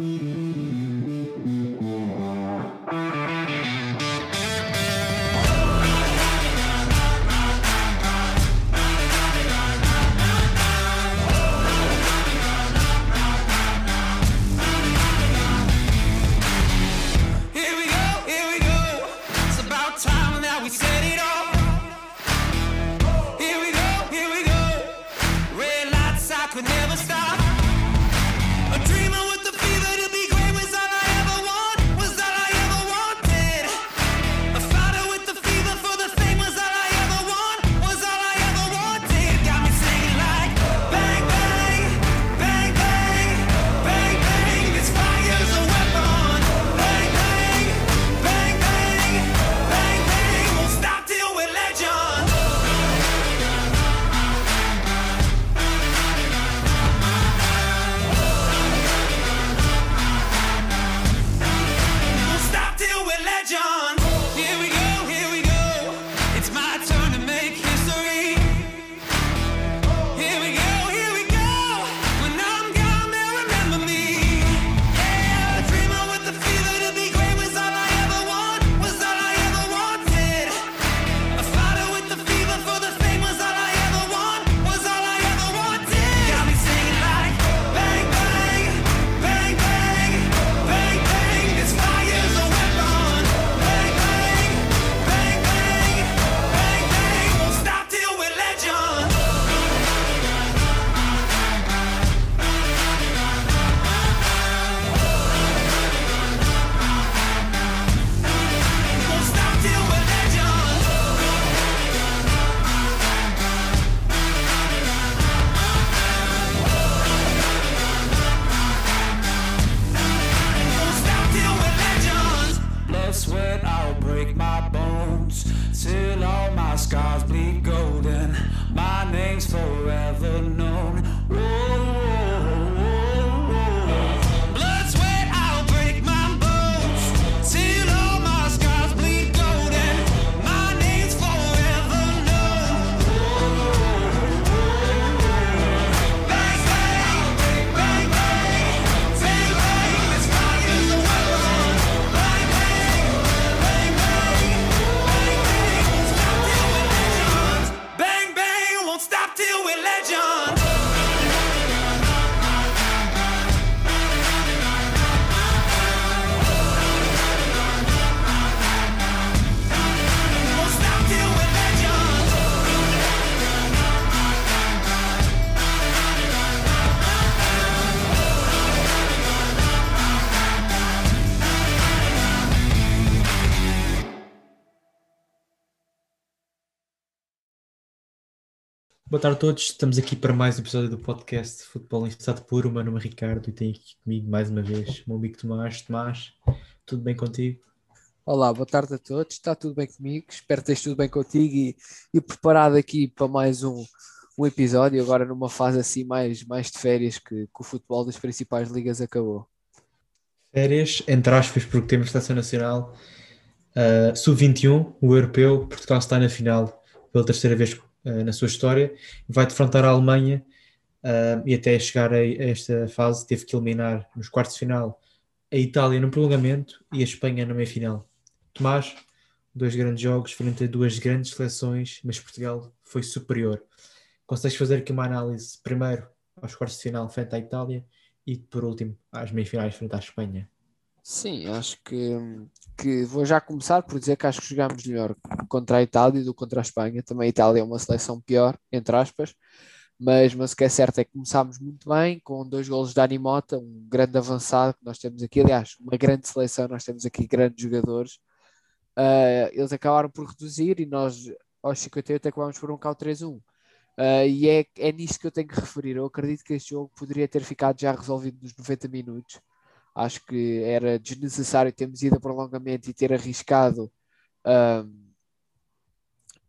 Mm-hmm. Boa tarde a todos, estamos aqui para mais um episódio do podcast Futebol em Estado Puro. O meu nome é Ricardo e tenho aqui comigo mais uma vez o meu amigo Tomás. Tomás, tudo bem contigo? Olá, boa tarde a todos, está tudo bem comigo? Espero que esteja tudo bem contigo e, e preparado aqui para mais um, um episódio, agora numa fase assim mais, mais de férias que, que o futebol das principais ligas acabou. Férias, entre aspas, porque temos Estação Nacional uh, Sub-21, o europeu, Portugal está na final pela terceira vez uh, na sua história, vai defrontar a Alemanha uh, e até chegar a, a, esta fase teve que eliminar nos quartos de final a Itália no prolongamento e a Espanha na meia-final. Tomás, dois grandes jogos frente a duas grandes seleções, mas Portugal foi superior. Consegues fazer aqui uma análise primeiro aos quartos de final frente à Itália e por último às meias-finais frente à Espanha? Sim, acho que, que vou já começar por dizer que acho que jogámos melhor contra a Itália do que contra a Espanha. Também a Itália é uma seleção pior, entre aspas, mas, mas o que é certo é que começámos muito bem, com dois golos de Animota, um grande avançado que nós temos aqui, aliás, uma grande seleção, nós temos aqui grandes jogadores. Uh, eles acabaram por reduzir e nós aos 58 acabámos por um cal 3-1. Uh, e é, é nisto que eu tenho que referir. Eu acredito que este jogo poderia ter ficado já resolvido nos 90 minutos Acho que era desnecessário termos ido a prolongamento e ter arriscado um,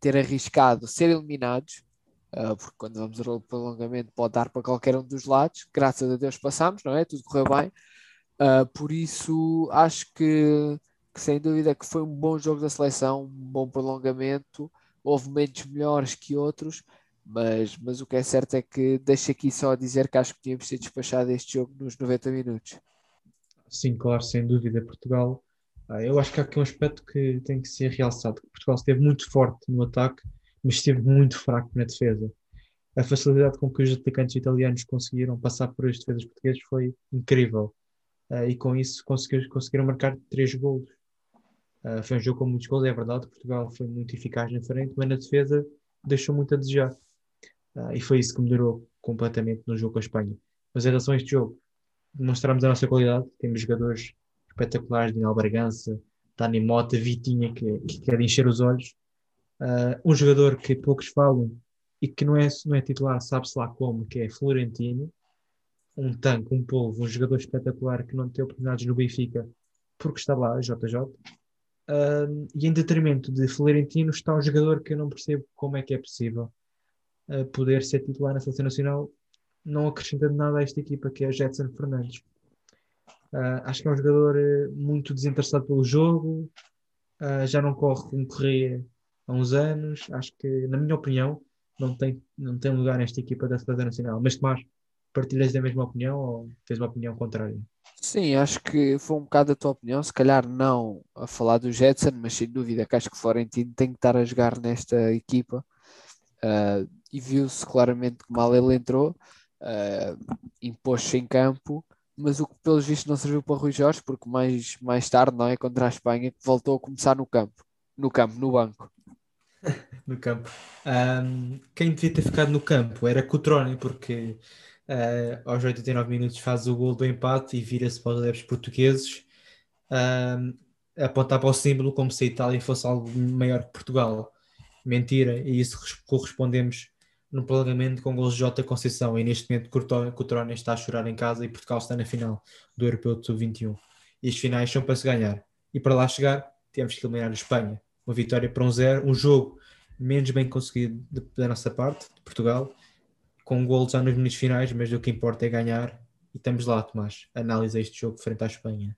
ter arriscado ser eliminados, uh, porque quando vamos ao prolongamento pode dar para qualquer um dos lados. Graças a Deus passamos, não é? Tudo correu bem. Uh, por isso acho que, que, sem dúvida que foi um bom jogo da seleção, um bom prolongamento. Houve momentos melhores que outros, mas, mas o que é certo é que deixo aqui só dizer que acho que tínhamos sido despachado este jogo nos 90 minutos. Sim, claro, sem dúvida. Portugal, ah, eu acho que há aqui um aspecto que tem que ser realçado. Portugal esteve muito forte no ataque, mas esteve muito fraco na defesa. A facilidade com que os atacantes italianos conseguiram passar por as defesas portuguesas foi incrível. Uh, e com isso conseguiram, marcar três golos. Uh, foi um jogo com muitos gols, é verdade. Portugal foi muito eficaz na frente, mas na defesa deixou muito a desejar. E foi isso que melhorou completamente no jogo com a Espanha. Mas em relação a este jogo, demonstramos a nossa qualidade. Temos jogadores espetaculares, Daniel Bragança, Dani Mota, Vitinha, que, que quer encher os olhos. Uh, um jogador que poucos falam e que não é, não é titular, sabe-se lá como, que é Florentino. Um tanque, um polvo, um jogador espetacular que não tem oportunidades no Benfica porque está lá, JJ. Uh, e em detrimento de Florentino está um jogador que eu não percebo como é que é possível uh, poder ser titular na seleção nacional não acrescentando nada a esta equipa que é Jetson Fernandes. Uh, acho que é um jogador uh, muito desinteressado pelo jogo, uh, já não corre como corria há uns anos. Acho que, na minha opinião, não tem, não tem lugar nesta equipa da Seleção Nacional. Mas Tomás, partilhas da mesma opinião ou tens uma opinião contrária? Sim, acho que foi um bocado a tua opinião, se calhar não a falar do Jetson, mas sem dúvida que acho que o Florentino tem que estar a jogar nesta equipa uh, e viu-se claramente que mal ele entrou uh, impôs-se em campo, mas o que pelos vistos não serviu para Rui Jorge, porque mais, mais tarde, não é? Contra a Espanha, voltou a começar no campo, no campo, no banco. no campo. Um, quem devia ter ficado no campo era Cutrone, porque uh, aos 89 minutos faz o gol do empate e vira-se para os adeptos portugueses, um, apontar para o símbolo como se a Itália fosse algo maior que Portugal. Mentira, e isso correspondemos no prolongamento com gols de Jota Conceição e neste momento Cotrone está a chorar em casa e Portugal está na final do Europeu de Sub-21. E as finais são para se ganhar. E para lá chegar, temos que eliminar a Espanha. Uma vitória para um zero, um jogo menos bem conseguido da nossa parte, de Portugal, com gols já nos minutos finais, mas o que importa é ganhar. E estamos lá, Tomás. Analisa este jogo frente à Espanha.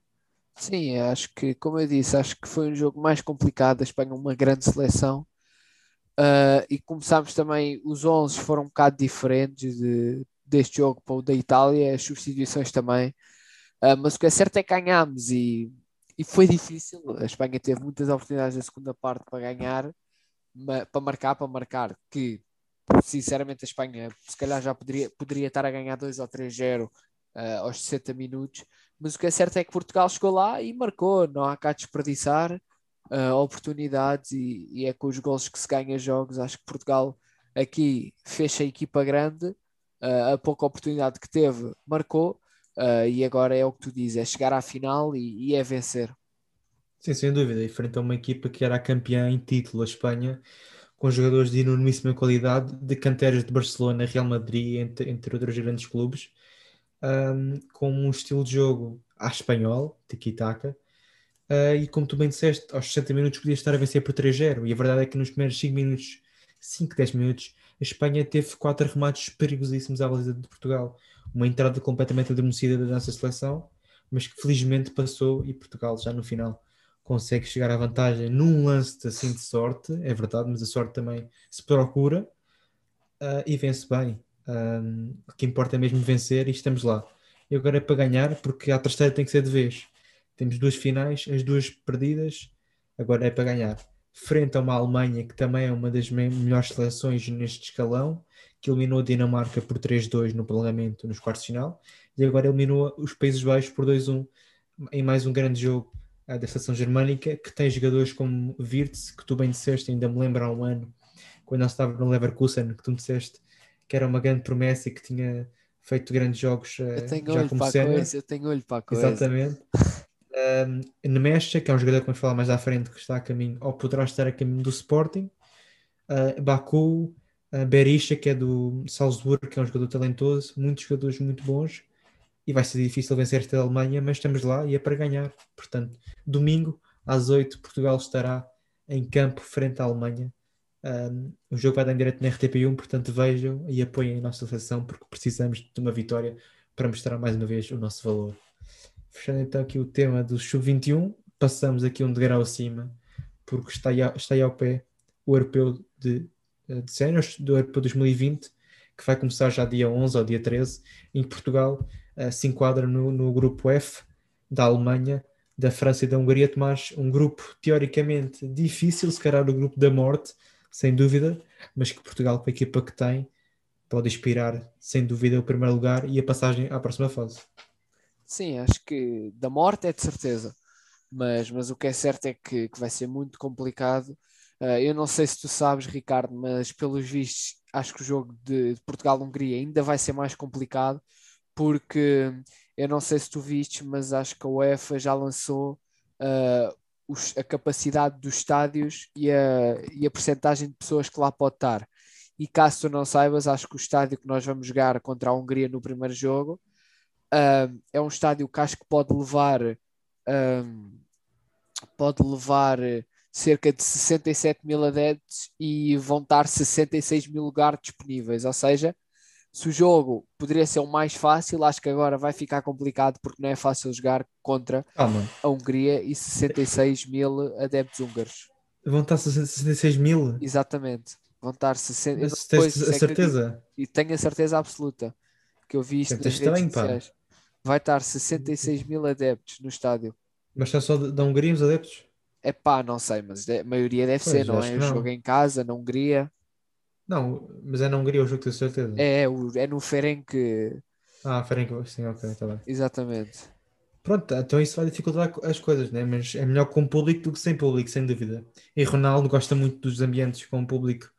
Sim, acho que, como eu disse, acho que foi um jogo mais complicado. A Espanha é uma grande seleção Uh, e começámos também, os 11 foram um bocado diferentes de, deste jogo para o da Itália, as substituições também. Uh, mas o que é certo é que ganhámos e, e foi difícil. A Espanha teve muitas oportunidades na segunda parte para ganhar, para marcar, para marcar, que sinceramente a Espanha se calhar já poderia, poderia estar a ganhar 2 ou 3-0 uh, ah, aos 60 minutos. Mas o que é certo é que Portugal chegou lá e marcou, não há cá desperdiçar uh, oportunidades e, e, é com os gols que se ganha jogos. Acho que Portugal aqui fecha a equipa grande, uh, a pouca oportunidade que teve, marcou. Uh, e agora é o que tu dizes, é chegar à final e, e é vencer. Sim, sem dúvida. E frente a uma equipa que era a campeã em título, a Espanha, com jogadores de enormíssima qualidade, de canteras de Barcelona, Real Madrid, entre, entre outros grandes clubes, um, com um estilo de jogo à espanhol, tiki-taka, Uh, e como tu bem disseste, aos 60 minutos podia estar a vencer por 3-0. E a verdade é que nos primeiros 5 minutos, 5, 10 minutos, a Espanha teve 4 remates perigosíssimos à baliza de Portugal. Uma entrada completamente adormecida da nossa seleção, mas que felizmente passou e Portugal já no final consegue chegar à vantagem num lance assim de sorte, é verdade, mas a sorte também se procura uh, e vence bem. Um, o que importa é mesmo vencer e estamos lá. E agora é para ganhar, porque a terceira tem que ser de vez temos duas finais, as duas perdidas, agora é para ganhar. Frente a uma Alemanha que também é uma das melhores seleções neste escalão, que eliminou a Dinamarca por 3-2 no prolongamento nos quartos de final, e agora eliminou os Países Baixos por 2-1 em mais um grande jogo da seleção germânica, que tem jogadores como Wirtz, que tu bem disseste, ainda me lembro há um ano, quando nós estava no Leverkusen, que tu me disseste que era uma grande promessa e que tinha feito grandes jogos eu tenho já olho como para a coisa, eu tenho olho para a coisa. Exatamente. Um, Nemesha, que é um jogador que vamos falar mais à frente, que está a caminho, ou poderá estar a caminho do Sporting. Uh, Baku, uh, Berisha, que é do Salzburg, que é um jogador talentoso, muitos jogadores muito bons. E vai ser difícil vencer esta Alemanha, mas estamos lá e é para ganhar. Portanto, domingo às 8, Portugal estará em campo frente à Alemanha. Um, o jogo vai dar em direto na RTP1, portanto vejam e apoiem a nossa seleção porque precisamos de uma vitória para mostrar mais uma vez o nosso valor. Fechando então aqui o tema do Sub-21, passamos aqui um degrau acima, porque está aí, está aí ao pé o Europeu de, eh, de Séniores, do Europeu 2020, que vai começar já dia 11 ou dia 13, em Portugal uh, se enquadra no, no grupo F, da Alemanha, da França e da Hungria, Tomás, um grupo teoricamente difícil, se calhar o grupo da morte, sem dúvida, mas que Portugal, com a equipa que tem, pode inspirar, sem dúvida, o primeiro lugar e a passagem à próxima fase. Sim, acho que da morte é de certeza, mas, mas o que é certo é que, que vai ser muito complicado. Uh, eu não sei se tu sabes, Ricardo, mas pelos vistos, acho que o jogo de, de Portugal-Hungria ainda vai ser mais complicado, porque eu não sei se tu viste, mas acho que a UEFA já lançou uh, os, a capacidade dos estádios e a, e a percentagem de pessoas que lá pode estar. E caso tu não saibas, acho que o estádio que nós vamos jogar contra a Hungria no primeiro jogo uh, é um estádio que acho que pode levar uh, pode levar cerca de 67 mil adeptos e vão estar 66 mil lugares disponíveis, ou seja, se o jogo poderia ser o mais fácil, acho que agora vai ficar complicado porque não é fácil jogar contra a Hungria e 66 mil adeptos húngaros. Vão estar 66 mil? Exatamente. Vão estar 60. Mas tens a certeza? E tenho a certeza absoluta que eu vi isto nas redes sociais. Vai estar 66 mil adeptos no estádio. Mas são só da Hungria os adeptos? É pá, não sei, mas a maioria deve pois, ser, não é? O jogo em casa, na Hungria. Não, mas é na Hungria o jogo, tenho certeza. É, é, é no Ferenc. Ah, Ferenc, sim, ok, está bem. Exatamente. Pronto, então isso vai dificultar as coisas, né? mas é melhor com público do que sem público, sem dúvida. E Ronaldo gosta muito dos ambientes com público,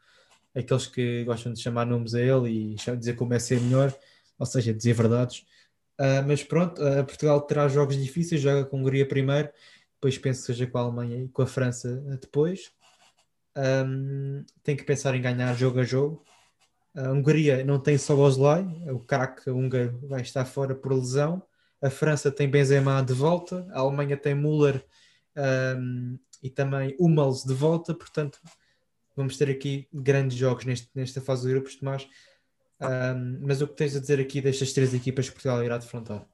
aqueles que gostam de chamar nomes a ele e dizer como é ser melhor, ou seja, dizer verdades. Uh, mas pronto, uh, Portugal terá jogos difíceis, joga com a Hungria primeiro, depois penso que seja com a Alemanha e com a França depois um, tem que pensar em ganhar jogo a jogo. A Hungria não tem só Boslai, o craque húngaro vai estar fora por lesão. A França tem Benzema de volta, a Alemanha tem Müller um, e também Hummels de volta, portanto vamos ter aqui grandes jogos neste, nesta fase de grupos, Tomás. Um, mas o que tens a dizer aqui destas três equipas que Portugal irá defrontar?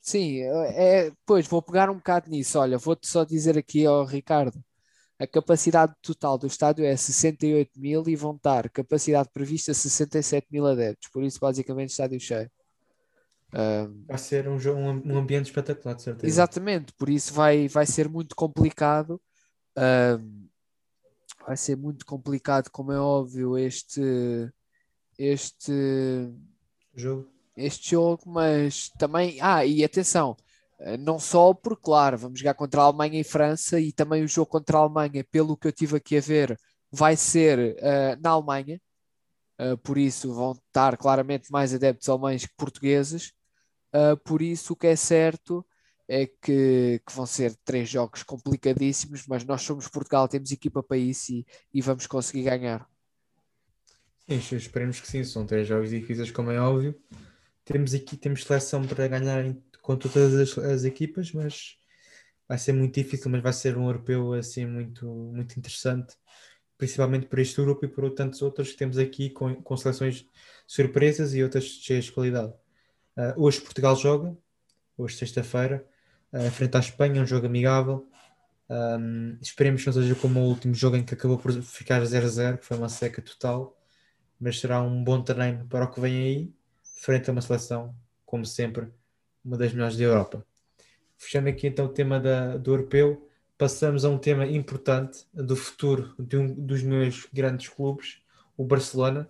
Sim, é, pois vou pegar um bocado nisso. Olha, vou-te só dizer aqui ao Ricardo a capacidade total do estádio é 68 mil e vão estar capacidade prevista 67 mil adeptos, por isso basicamente estádio cheio. Um, vai ser um, um, um ambiente espetacular, de certeza. Exatamente, por isso vai, vai ser muito complicado. Um, vai ser muito complicado, como é óbvio, este este jogo. Este jogo, mas também. Ah, e atenção, eh, não só porque, claro, vamos jogar contra a Alemanha e França e também o jogo contra a Alemanha, pelo que eu tive aqui a ver, vai ser uh, na Alemanha, uh, por isso vão estar claramente mais adeptos alemães que portugueses, uh, por isso o que é certo é que, que, vão ser três jogos complicadíssimos, mas nós somos Portugal, temos equipa para isso e, e vamos conseguir ganhar. Sim, esperemos que sim, são três jogos difíceis, como é óbvio. Temos aqui, temos seleção para ganhar com todas as, as, equipas, mas vai ser muito difícil, mas vai ser um europeu assim muito, muito interessante, principalmente por este grupo e por tantos outros que temos aqui com, com seleções surpresas e outras cheias de qualidade. Uh, hoje Portugal joga, hoje sexta-feira, uh, frente à Espanha, um jogo amigável. Um, esperemos que não seja como o último jogo em que acabou por ficar 0-0, que foi uma seca total, mas será um bom treino para o que vem aí, frente a uma seleção, como sempre, uma das melhores da Europa. Fechando aqui então o tema da, do europeu, passamos a um tema importante do futuro de um dos meus grandes clubes, o Barcelona,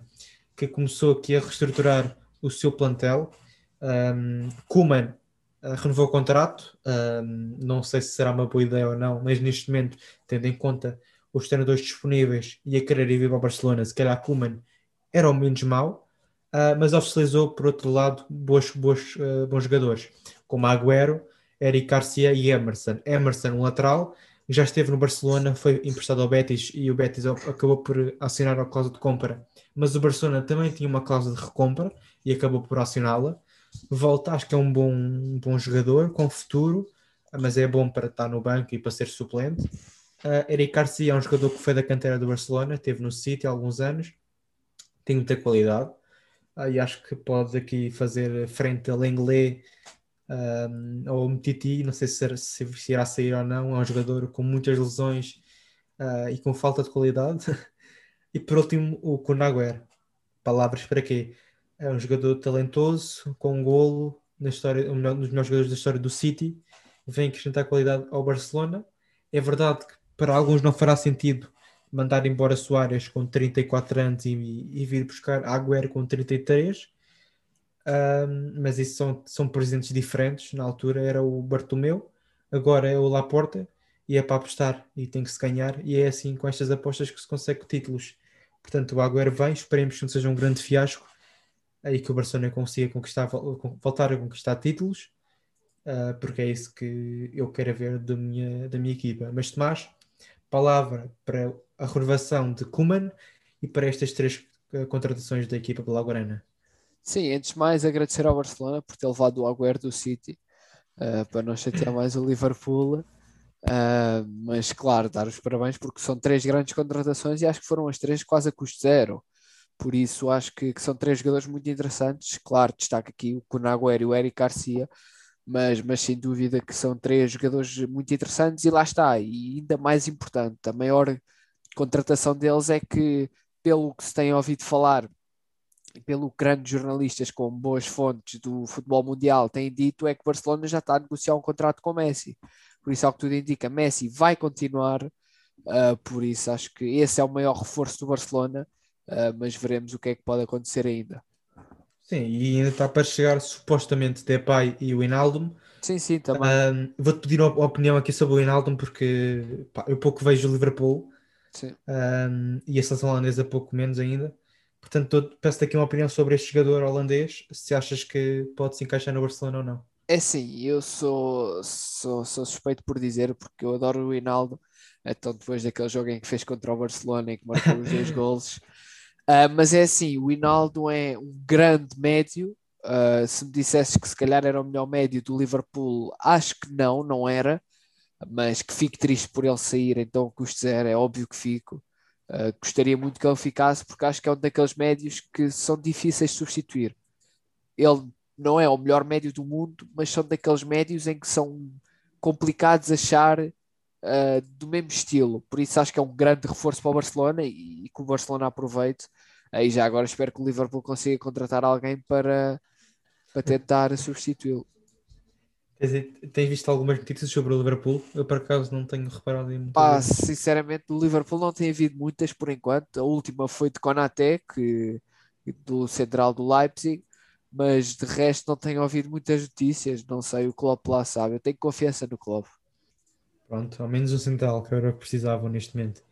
que começou aqui a reestruturar o seu plantel. Um, Koeman uh, renovou o contrato, um, não sei se será uma boa ideia ou não, mas neste momento, tendo em conta os treinadores disponíveis e a querer ir para o Barcelona, se calhar Koeman era o menos mau, uh, mas oficializou, por outro lado, bons, bons, uh, bons jogadores, como Agüero, Eric Garcia e Emerson. Emerson, um lateral, já esteve no Barcelona, foi emprestado ao Betis e o Betis acabou por assinar a cláusula de compra, mas o Barcelona também tinha uma cláusula de recompra e acabou por assiná-la. Volta, acho que é um bom, um bom jogador, com futuro, mas é bom para estar no banco e para ser suplente. Uh, Eric Garcia é um jogador que foi da canteira do Barcelona, esteve no City há alguns anos, tem muita qualidade e acho que pode aqui fazer frente a Lenglet um, ou Mtiti, não sei se, se, irá sair ou não, é um jogador com muitas lesões uh, e com falta de qualidade. e por último, o Kunaguer. Palavras para quê? É um jogador talentoso, com um golo, na história, um dos melhores jogadores da história do City, vem acrescentar qualidade ao Barcelona. É verdade que para alguns não fará sentido mandar embora Soares com 34 anos e, e vir buscar Agüero com 33, um, mas isso são, são presentes diferentes. Na altura era o Bartomeu, agora é o Laporta e é para apostar e tem que se ganhar. E é assim com estas apostas que se consegue títulos. Portanto, o Agüero vem, esperemos que não seja um grande fiasco aí que o Barcelona consiga conquistar, voltar a conquistar títulos, uh, porque é isso que eu quero ver da minha, da minha equipa. Mas Tomás, palavra para a renovação de Kuman e para estas três uh, contratações da equipa Blaugrana. Sim, antes de mais agradecer ao Barcelona por ter levado o Agüero do City uh, para não chatear mais o Liverpool. Uh, mas claro, dar os parabéns porque são três grandes contratações e acho que foram as três quase a custo zero. Por isso acho que, que são três jogadores muito interessantes. Claro, destaca aqui o Conaguer e o Eric Garcia, mas, mas sem dúvida que são três jogadores muito interessantes e lá está. E ainda mais importante, a maior contratação deles é que, pelo que se tem ouvido falar pelo que grandes jornalistas com boas fontes do futebol mundial têm dito, é que Barcelona já está a negociar um contrato com Messi. Por isso, ao que tudo indica, Messi vai continuar. Uh, por isso, acho que esse é o maior reforço do Barcelona, uh, mas veremos o que é que pode acontecer ainda. Sim, e ainda está para chegar supostamente Depay e o Inaldo. Sim, sim, também. Uh, Vou-te pedir uma opinião aqui sobre o Inaldo, porque pá, eu pouco vejo o Liverpool e a seleção holandesa pouco menos ainda. Portanto, peço-te aqui uma opinião sobre este jogador holandês, se achas que pode se encaixar no Barcelona ou não. É sim, eu sou, sou, sou suspeito por dizer, porque eu adoro o Rinaldo, então depois daquele jogo em que fez contra o Barcelona e que marcou os dois golos. Uh, mas é assim, o Rinaldo é um grande médio. Uh, se me dissesses que se calhar era o melhor médio do Liverpool, acho que não, não era. Mas que fico triste por ele sair, então custo zero, é óbvio que fico. Uh, gostaria muito que ele ficasse, porque acho que é um daqueles médios que são difíceis de substituir. Ele não é o melhor médio do mundo, mas são daqueles médios em que são complicados achar uh, do mesmo estilo. Por isso acho que é um grande reforço para o Barcelona e, e que o Barcelona aproveite. Aí já agora espero que o Liverpool consiga contratar alguém para, para tentar substituí-lo. Tens visto algumas notícias sobre o Liverpool? Eu por acaso não tenho reparado em Pá, sinceramente, do Liverpool não tem havido muitas por enquanto. A última foi de Konaté, que, do central do Leipzig, mas de resto não tenho ouvido muitas notícias, não sei o Klopp lá sabe, eu tenho confiança no Klopp. Pronto, ao menos o central que era o que precisavam neste momento.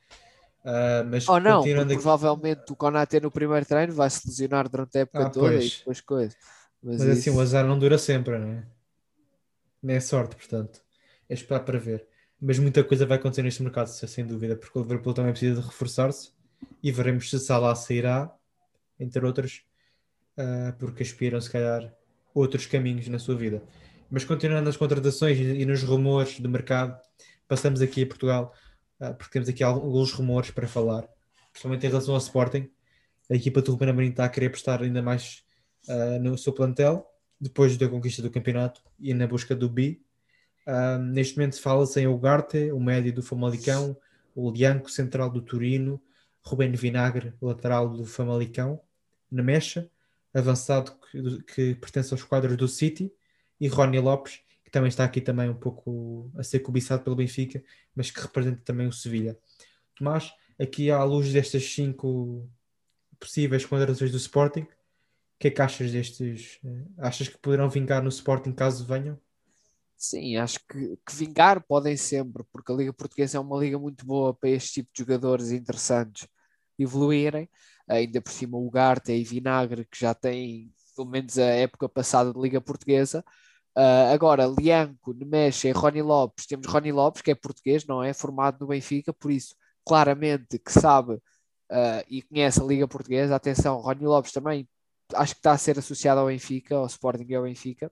Uh, mas Ou não, provavelmente o Konaté no primeiro treino vai se lesionar durante a época ah, toda pois. e depois coisas. Mas, mas assim, o azar não dura sempre, não é? É sorte, portanto. É esperar para ver. Mas muita coisa vai acontecer neste mercado, sem dúvida, porque o Liverpool também precisa de reforçar-se e veremos se Salah sairá, entre outros, uh, porque aspiram, se calhar, outros caminhos na sua vida. Mas continuando nas contratações e nos rumores do mercado, passamos aqui a Portugal, uh, porque temos aqui alguns rumores para falar, principalmente em relação ao Sporting. A equipa do Ruben Amorim está a querer prestar ainda mais uh, no seu plantel, depois da conquista do campeonato e na busca do B. neste momento fala-se em Ugarte, o médio do Famalicão, o Lianco, central do Turino, Rubén Vinagre, lateral do Famalicão, na mecha, avançado que, que, pertence aos quadros do City, e Rony Lopes, que também está aqui também um pouco a ser cobiçado pelo Benfica, mas que representa também o Sevilha. Tomás, aqui à luz destas cinco possíveis contratações do Sporting, que é que achas destes? Eh, achas que poderão vingar no Sporting caso venham? Sim, acho que, que, vingar podem sempre, porque a Liga Portuguesa é uma liga muito boa para este tipo de jogadores interessantes evoluírem ainda por cima o Garte e Vinagre, que já tem pelo menos a época passada de Liga Portuguesa. Uh, agora, Lianco, Nemecha e Rony Lopes, temos Rony Lopes, que é português, não é? Formado no Benfica, por isso, claramente que sabe uh, e conhece a Liga Portuguesa. Atenção, Rony Lopes também acho que está a ser associado ao Benfica, ao Sporting e ao Benfica.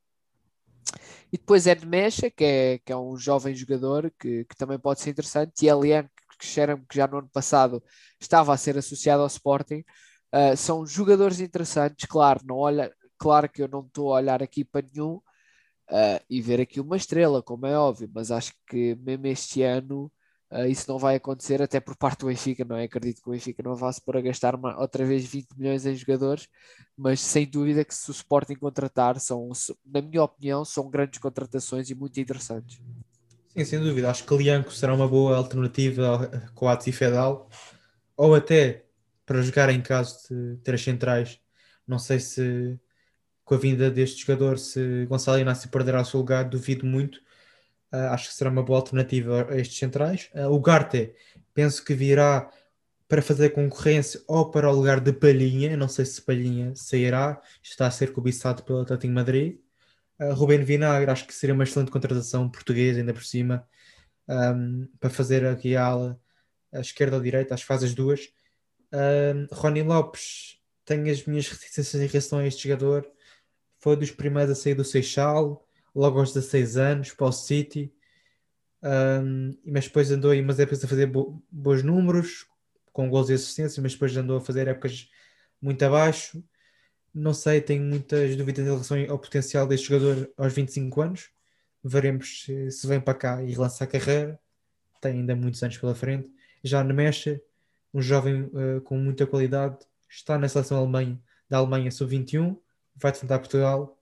E depois é Nemecha, que é, que é um jovem jogador que, que também pode ser interessante, e que cheira-me que já no ano passado estava a ser associado ao Sporting. Uh, são jogadores interessantes, claro, não olha, claro que eu não estou a olhar aqui para nenhum uh, e ver aqui uma estrela, como é óbvio, mas acho que mesmo este ano Uh, isso não vai acontecer até por parte do Benfica, não é? Acredito que o Benfica não vá se para gastar uma, outra vez 20 milhões em jogadores, mas sem dúvida que se o Sporting contratar, são, na minha opinião, são grandes contratações e muito interessantes. Sim, sem dúvida. Acho que Lianco será uma boa alternativa a Coates e Fedal, ou até para jogar em caso de ter as centrais. Não sei se com a vinda deste jogador, se Gonçalo Inácio perderá o seu lugar, duvido muito acho que será uma boa alternativa a estes centrais. Uh, o Garte, penso que virá para fazer concorrência ou para o lugar de Palhinha. Não sei se Palhinha sairá, está a ser cobiçado pelo Atlético Madrid. Uh, Vinagre, acho que seria uma excelente contratação portuguesa, ainda por cima, um, para fazer aqui a ala, a esquerda ou direita, acho que faz as duas. Um, Rony Lopes, tenho as minhas reticências em relação a este jogador. Foi dos primeiros a sair do Seixal logo aos 16 anos para o City, um, mas depois andou aí umas épocas a fazer bo bons números, com gols e assistências, mas depois andou a fazer épocas muito abaixo. Não sei, tenho muitas dúvidas em relação ao potencial deste jogador aos 25 anos. Veremos se, se vem para cá e relança a carreira. Tem ainda muitos anos pela frente. Já no Mecha, um jovem uh, com muita qualidade, está na seleção Alemanha, da Alemanha sub-21, vai defender Portugal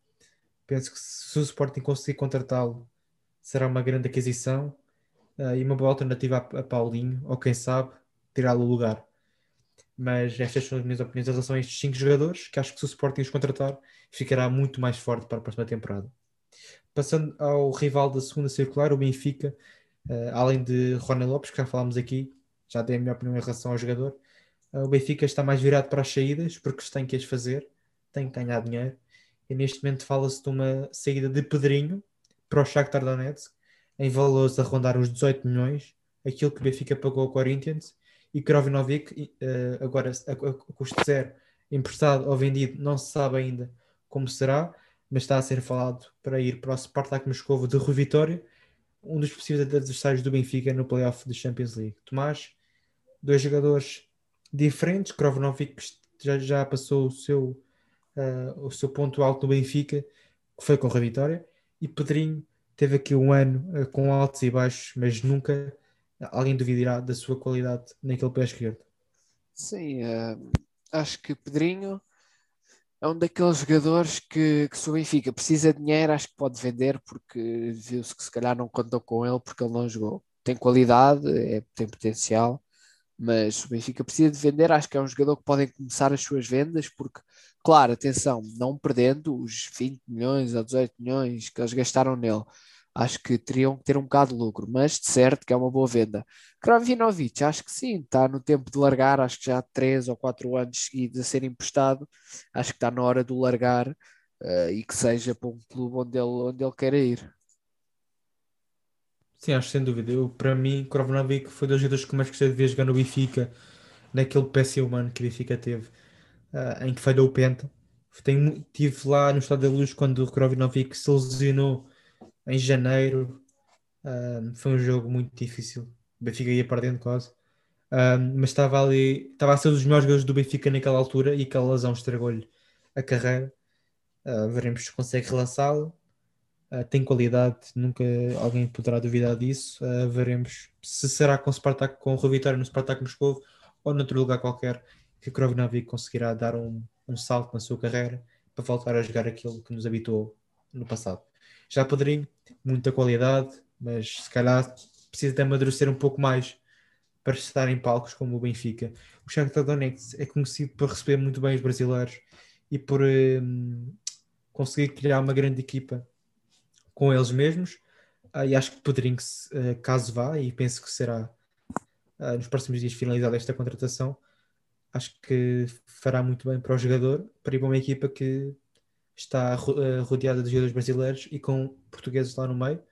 Penso que se o Sporting conseguir contratá-lo, será uma grande aquisição uh, e uma boa alternativa a, a Paulinho, ou quem sabe, tirá-lo o lugar. Mas estas são as minhas opiniões em relação a estes cinco jogadores, que acho que se o Sporting os contratar, ficará muito mais forte para a próxima temporada. Passando ao rival da segunda circular, o Benfica, uh, além de Rony Lopes, que já falámos aqui, já dei a minha opinião em relação ao jogador. Uh, o Benfica está mais virado para as saídas, porque tem que as fazer, tem que ganhar dinheiro e neste momento fala-se de uma saída de Pedrinho para o Shakhtar Donetsk em valores a rondar os 18 milhões, aquilo que o Benfica pagou ao Corinthians e Krovinovic uh, agora a, custo zero emprestado ou vendido, não se sabe ainda como será, mas está a ser falado para ir para o Spartak Moscovo de Rui Vitória, um dos possíveis adversários do Benfica no playoff de Champions League. Tomás, dois jogadores diferentes, Krovinovic já, já passou o seu uh, o seu ponto alto no Benfica, que foi com a Vitória, e Pedrinho teve aqui um ano uh, com altos e baixos, mas nunca alguém duvidará da sua qualidade naquele pé esquerdo. Sim, uh, acho que Pedrinho é um daqueles jogadores que, que se o Benfica precisa de dinheiro, acho que pode vender, porque viu-se que se calhar não contou com ele porque ele não jogou. Tem qualidade, é, tem potencial, mas o Benfica precisa de vender. Acho que é um jogador que podem começar as suas vendas, porque Claro, atenção, não perdendo os 20 milhões ou 18 milhões que eles gastaram nele. Acho que teriam que ter um bocado de lucro, mas de certo que é uma boa venda. Kravinovic, acho que sim, está no tempo de largar, acho que já há 3 ou 4 anos seguidos a ser emprestado. Acho que está na hora de largar uh, e que seja para um clube onde ele, onde ele queira ir. Sim, acho sem dúvida. Eu, para mim, Krovnovic foi dos jogadores que mais gostei de ver jogar no Benfica, naquele péssimo humano que o Benfica teve uh, em que falhou o Penta. Tenho, estive lá no Estado da Luz quando o Krovinovic se lesionou em janeiro. Uh, foi um jogo muito difícil. O Benfica ia perdendo quase. Uh, mas estava ali, estava a ser um dos melhores jogadores do Benfica naquela altura e aquela lesão estragou-lhe a carreira. Veremos se consegue relançá-lo. Uh, tem qualidade, nunca alguém poderá duvidar disso. Uh, veremos se será com o Spartak, com o Vitória no Spartak Moscou ou noutro lugar qualquer que Krovnovic conseguirá dar um, um salto na sua carreira para voltar a jogar aquilo que nos habitou no passado. Já Pedrinho, muita qualidade, mas se calhar precisa de amadurecer um pouco mais para estar em palcos como o Benfica. O Shakhtar Donetsk é conhecido por receber muito bem os brasileiros e por um, conseguir criar uma grande equipa com eles mesmos. Uh, e acho que Pedrinho, uh, caso vá, e penso que será uh, nos próximos dias finalizada esta contratação, acho que fará muito bem para o jogador, para ir para uma equipa que está eh, rodeada de jogadores brasileiros e com portugueses lá no meio,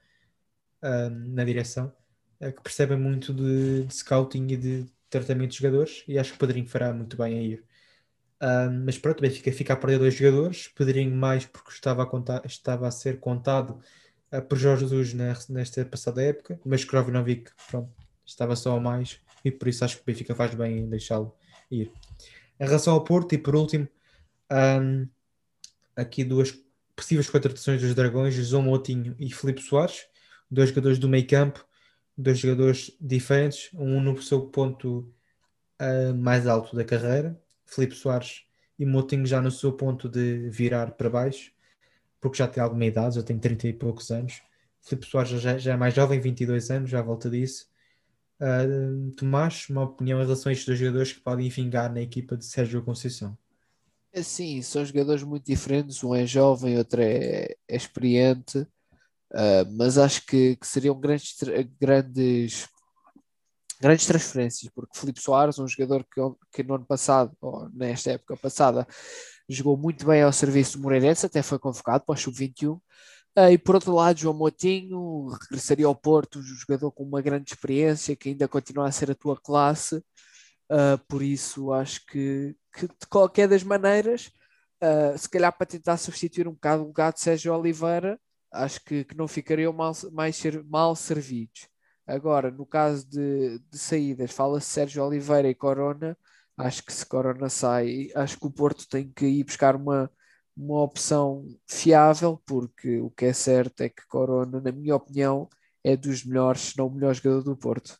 na direção, que percebem muito de, de, scouting e de tratamento de jogadores, e acho que o fará muito bem a ir. Mas pronto, bem, fica, fica a perder dois jogadores, Pedrinho mais porque estava a, contar, estava a ser contado uh, por Jorge Jesus nesta passada época, mas Krovinovic pronto, estava só a mais, e por isso acho que o Benfica faz bem em deixá-lo ir. Em relação ao Porto, e por último, um, aqui duas possíveis contratações dos Dragões, João Moutinho e Felipe Soares, dois jogadores do meio campo, dois jogadores diferentes, um no seu ponto uh, mais alto da carreira, Felipe Soares e Moutinho já no seu ponto de virar para baixo, porque já tem alguma idade, já tem 30 e poucos anos. Felipe Soares já, já é mais jovem, 22 anos, já volta disso. Uh, Tomás, uma opinião em relação a estes dois jogadores que podem vingar na equipa de Sérgio Conceição? É sim, são jogadores muito diferentes, um é jovem, outro é, é experiente, uh, mas acho que, que seriam grandes, grandes, grandes transferências, porque Felipe Soares, um jogador que, que no ano passado, ou nesta época passada, jogou muito bem ao serviço do Moreirense, até foi convocado para o Sub-21, uh, ah, e por outro lado, João Motinho regressaria ao Porto, um jogador com uma grande experiência, que ainda continua a ser a tua classe, uh, por isso acho que, que de qualquer das maneiras, uh, se calhar para tentar substituir um bocado o lugar de Sérgio Oliveira, acho que, que não ficariam mal, mais ser, mal servidos. Agora, no caso de, de saídas, fala-se Sérgio Oliveira e Corona. Acho que se Corona sai, acho que o Porto tem que ir buscar uma, uma opção fiável, porque o que é certo é que Corona, na minha opinião, é dos melhores, se não o melhor jogador do Porto.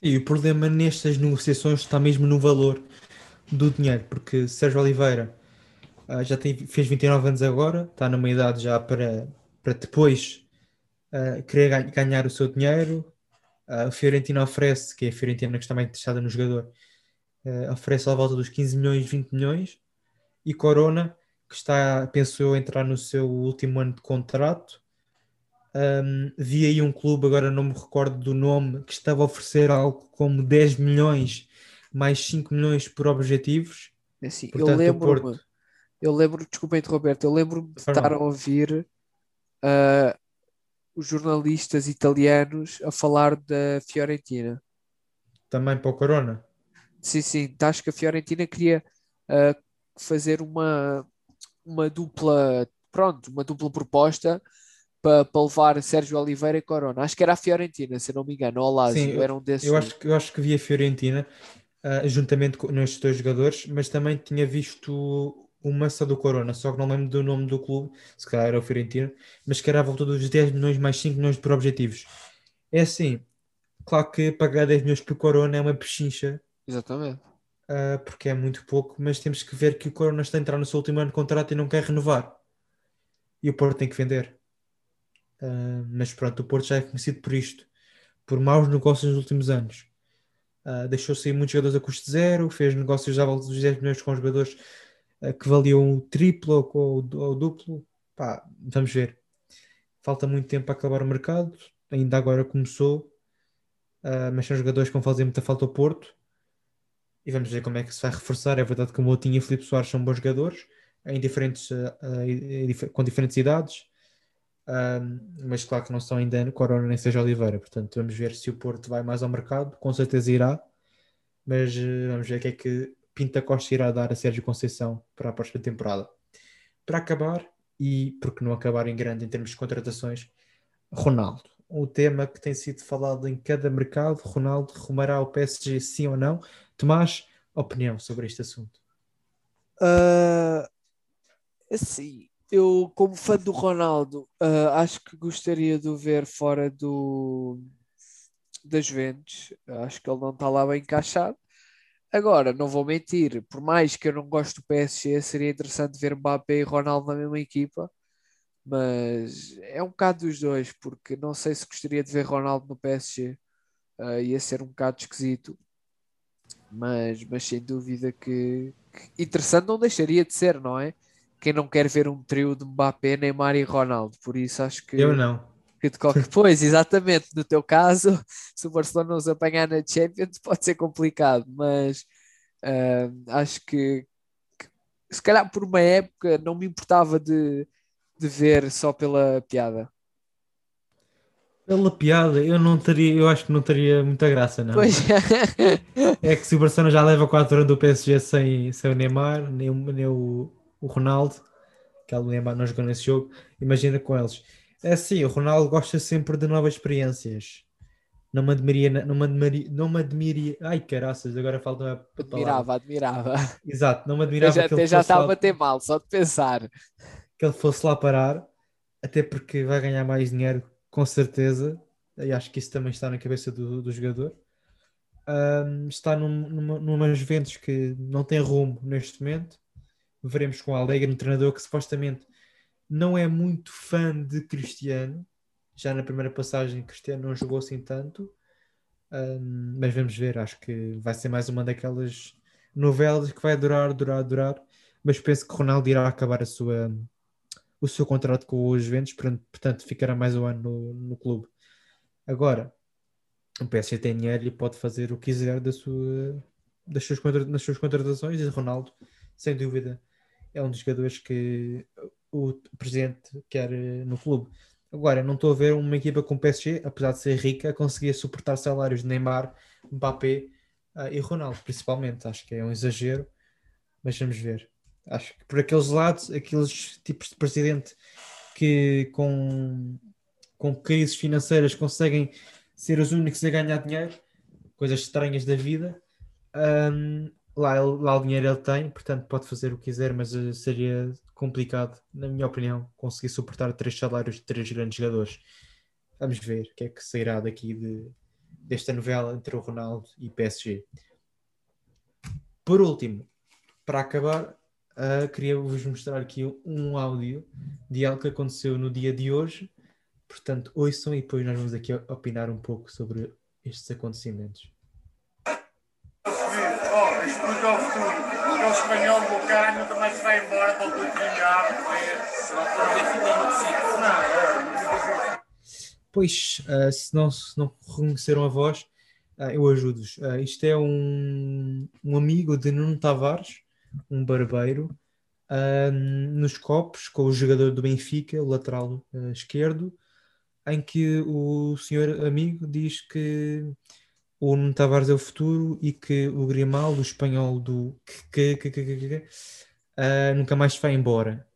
E o problema nestas negociações está mesmo no valor do dinheiro, porque Sérgio Oliveira uh, já tem, fez 29 anos agora, está numa idade já para, para depois uh, querer ganhar o seu dinheiro. Uh, a Fiorentina oferece, que é a Fiorentina que está mais interessada no jogador, oferece à volta dos 15 milhões, 20 milhões, e Corona, que está, pensou entrar no seu último ano de contrato. Um, vi aí um clube, agora não me recordo do nome, que estava a oferecer algo como 10 milhões mais 5 milhões por objetivos. É assim, Portanto, eu lembro Porto... eu lembro, desculpa interromper eu lembro-me de estar a ouvir uh, os jornalistas italianos a falar da Fiorentina. Também para o Corona? Sim, sim, acho que a Fiorentina queria uh, fazer uma, uma dupla, pronto, uma dupla proposta para, para levar Sérgio Oliveira e Corona. Acho que era a Fiorentina, se não me engano, ou o Lazio, era um desses. Eu acho, eu acho que vi a Fiorentina uh, juntamente com nestes dois jogadores, mas também tinha visto uma só do Corona, só que não lembro do nome do clube, se calhar era o Fiorentino, mas que era à volta dos 10 milhões mais 5 milhões por objetivos. É assim, claro que pagar 10 milhões por Corona é uma pechincha. Exatamente. Uh, porque é muito pouco, mas temos que ver que o Corona está a entrar no seu último ano de contrato e não quer renovar. E o Porto tem que vender. Uh, mas pronto, o Porto já é conhecido por isto, por maus negócios nos últimos anos. Uh, deixou sair muitos jogadores a custo zero, fez negócios à volta dos 10 milhões com jogadores uh, que valiam o triplo ou, o duplo. Pá, vamos ver. Falta muito tempo para acabar o mercado, ainda agora começou, uh, mas são jogadores que vão fazer muita falta ao Porto. E vamos ver como é que se vai reforçar. É verdade que o Moutinho e o Filipe Soares são bons jogadores, em diferentes, com diferentes idades. mas claro que não são ainda Corona nem seja Oliveira, portanto vamos ver se o Porto vai mais ao mercado, com certeza irá, mas uh, vamos ver o que é que Pinta Costa irá dar a Sérgio Conceição para a próxima temporada. Para acabar, e porque não acabar em grande em termos de contratações, Ronaldo. O tema que tem sido falado em cada mercado, Ronaldo rumará ao PSG sim ou não? Tomás, opinião sobre este assunto? Uh, assim, eu, como fã do Ronaldo, uh, acho que gostaria de o ver fora do das Juventus. Acho que ele não está lá bem encaixado. Agora, não vou mentir, por mais que eu não goste do PSG, seria interessante ver Mbappé e Ronaldo na mesma equipa, mas é um bocado dos dois, porque não sei se gostaria de ver Ronaldo no PSG, uh, ah, ia ser um bocado esquisito, mas, mas sem dúvida que, que interessante não deixaria de ser, não é? quem não quer ver um trio de Mbappé, Neymar e Ronaldo. Por isso acho que. Eu não. Qualquer... pois, exatamente. No teu caso, se o Barcelona nos apanhar na Champions, pode ser complicado, mas uh, acho que, que, se calhar por uma época não me importava de, de ver só pela piada. Pela piada, eu não teria, eu acho que não teria muita graça, não. Pois. é que se o Barcelona já leva 4 anos do PSG sem, sem o Neymar, nem, nem o, o Ronaldo, que ele Neymar não jogou nesse jogo, imagina com eles. É assim, o Ronaldo gosta sempre de novas experiências. Não me admiria, não me admiria, não me admiria. Ai caraças, agora falta uma Admirava, admirava. Exato, não me admirava. Eu já, que já estava lá, a ter mal, só de pensar. Que ele fosse lá parar, até porque vai ganhar mais dinheiro, com certeza. e acho que isso também está na cabeça do, do jogador. Um, está num, numa, numa Juventus que não tem rumo neste momento. Veremos com o Alegre, um treinador que supostamente não é muito fã de Cristiano. Já na primeira passagem, Cristiano não jogou assim tanto. Um, mas vamos ver, acho que vai ser mais uma daquelas novelas que vai durar, durar, durar. Mas penso que Ronaldo irá acabar a sua, o seu contrato com os Juventus, portanto ficará mais um ano no, no clube. Agora, o PSG tem dinheiro e pode fazer o que quiser da sua, das, suas, das suas contratações e Ronaldo, sem dúvida, é um dos jogadores que o presidente quer eh, no clube. Agora, não estou a ver uma equipa com o PSG, apesar de ser rica, conseguir suportar salários de Neymar, Mbappé uh, e Ronaldo, principalmente. Acho que é um exagero, mas vamos ver. Acho que por aqueles lados, aqueles tipos de presidente que com, com crises financeiras conseguem ser os únicos a ganhar dinheiro, coisas estranhas da vida, um, lá, lá o dinheiro ele tem, portanto pode fazer o que quiser, mas eh, seria complicado, na minha opinião, conseguir suportar três salários de três grandes jogadores. Vamos ver o que é que sairá daqui de, desta novela entre o Ronaldo e PSG. Por último, para acabar, uh, queria vos mostrar aqui um áudio de algo que aconteceu no dia de hoje. Portanto, ouçam e depois nós vamos aqui opinar um pouco sobre estes acontecimentos. Oh, isto ao futuro. O espanhol nunca mais se vai embora para o Pois, uh, se, não, se não reconheceram a voz, uh, eu ajudo-vos. Uh, isto é um, um amigo de Nuno Tavares, um barbeiro, nos copos, com o jogador do Benfica, o lateral esquerdo, em que o senhor amigo diz que o Nuno Tavares é o futuro e que o Grimaldo, o espanhol do que, que, que, que, uh, nunca mais vai embora.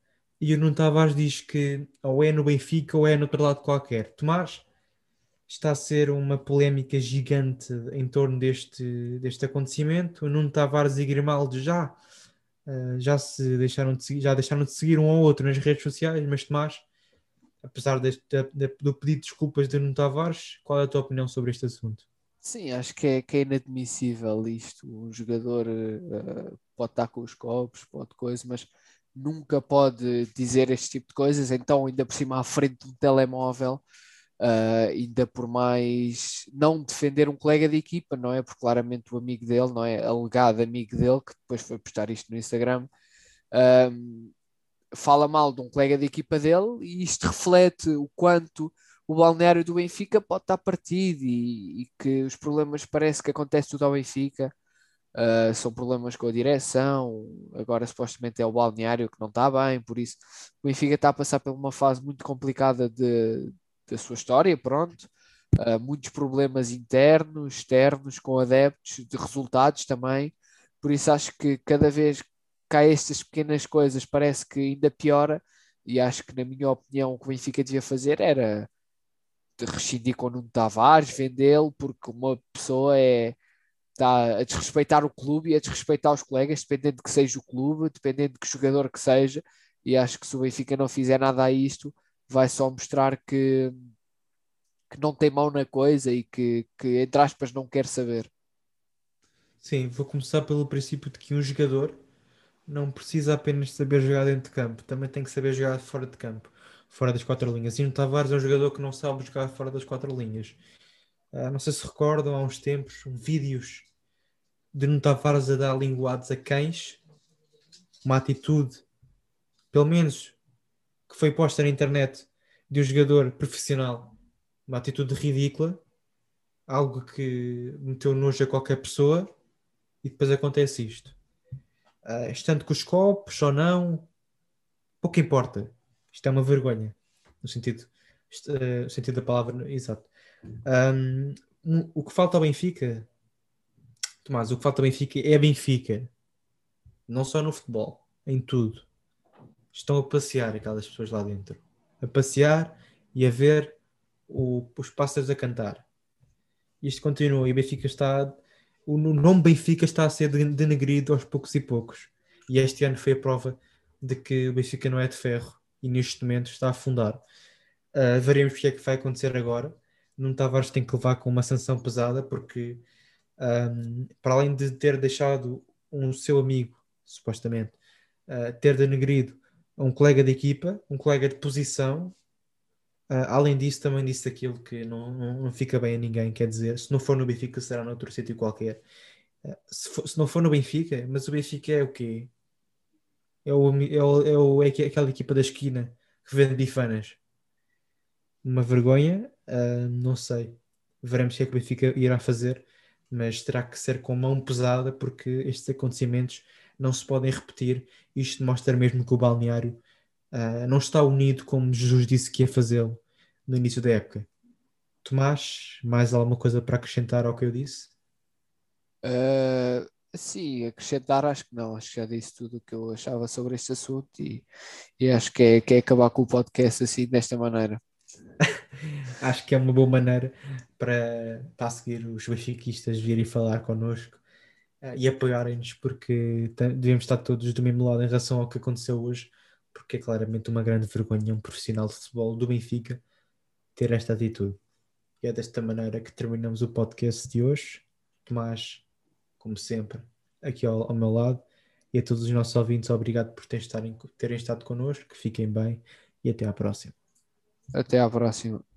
E o Nuno Tavares diz que ou é no Benfica ou é no outro lado qualquer. Tomás, está a ser uma polémica gigante em torno deste, deste acontecimento. O Nuno Tavares e Grimaldo já, uh, já se deixaram de seguir, já deixaram de seguir um ao outro nas redes sociais, mas Tomás, apesar deste, de, do pedido de desculpas de Nuno Tavares, qual é a tua opinião sobre este assunto? Sim, acho que é, que é inadmissível isto. Um jogador uh, pode estar com os copos, pode coisa, mas nunca pode dizer este tipo de coisas. Então, ainda por cima, à frente do telemóvel, uh, ainda por mais não defender um colega de equipa, não é? Porque claramente o amigo dele, não é? Alegado amigo dele, que depois foi postar isto no Instagram, um, fala mal de um colega de equipa dele e isto reflete o quanto o balneário do Benfica pode estar partido e, e que os problemas parece que acontece tudo ao Benfica. Uh, são problemas com a direção, agora supostamente é o balneário que não está bem, por isso o Benfica está a passar por uma fase muito complicada de, da sua história, pronto. Uh, muitos problemas internos, externos, com adeptos, de resultados também. Por isso acho que cada vez que há estas pequenas coisas parece que ainda piora e acho que na minha opinião o que o Benfica devia fazer era rescindir com o Nuno Tavares, vendê-lo, porque uma pessoa é está a desrespeitar o clube e a desrespeitar os colegas, dependendo de que seja o clube, dependendo de que jogador que seja, e acho que se o Benfica não fizer nada a isto, vai só mostrar que, que não tem mão na coisa e que, que, entre aspas, não quer saber. Sim, vou começar pelo princípio de que um jogador não precisa apenas saber jogar dentro de campo, também tem que saber jogar fora de campo fora das quatro linhas. E no Tavares é um jogador que não sabe jogar fora das quatro linhas. Uh, não sei se recordam, há uns tempos, vídeos de no Tavares a dar linguados a cães, uma atitude, pelo menos que foi posta na internet de um jogador profissional, uma atitude ridícula, algo que meteu nojo a qualquer pessoa, e depois acontece isto. Uh, estando com os copos ou não, pouco importa. Isto é uma vergonha, no sentido, uh, no sentido da palavra exato. Um, o que falta ao Benfica, Tomás, o que falta ao Benfica é Benfica, não só no futebol, em tudo. Estão a passear aquelas pessoas lá dentro, a passear e a ver o, os pássaros a cantar. Isto continua e Benfica está. O nome Benfica está a ser denegrido aos poucos e poucos. E este ano foi a prova de que o Benfica não é de ferro e neste momento está a afundar. Uh, veremos o que é que vai acontecer agora. Nuno Tavares tem que levar com uma sanção pesada porque um, para além de ter deixado um seu amigo, supostamente, uh, ter denegrido um colega de equipa, um colega de posição, uh, além disso também disse aquilo que não, não, não, fica bem a ninguém, quer dizer, se não for no Benfica será noutro sítio qualquer. Uh, se, for, se, não for no Benfica, mas o Benfica é o quê? É, o, é, o, é, o, é aquela equipa da esquina que vende bifanas. Uma vergonha, não sei. Veremos o que é que o Benfica irá fazer mas terá que ser com mão pesada porque estes acontecimentos não se podem repetir. Isto mostra mesmo que o balneário uh, não está unido como Jesus disse que ia fazê-lo no início da época. Tomás, mais alguma coisa para acrescentar ao que eu disse? Uh, sim, acrescentar acho que não, acho que já disse tudo o que eu achava sobre este assunto e, e acho que é, que é acabar com o podcast assim desta maneira. acho que é uma boa maneira para, para seguir os benfiquistas virem falar connosco uh, e apoiarem-nos, porque devemos estar todos do mesmo lado em relação ao que aconteceu hoje, porque é claramente uma grande vergonha um profissional de futebol do Benfica ter esta atitude. E é desta maneira que terminamos o podcast de hoje. Tomás, como sempre, aqui ao, ao meu lado. E a todos os nossos ouvintes, obrigado por terem, terem estado connosco, que fiquem bem e até à próxima. Até à próxima.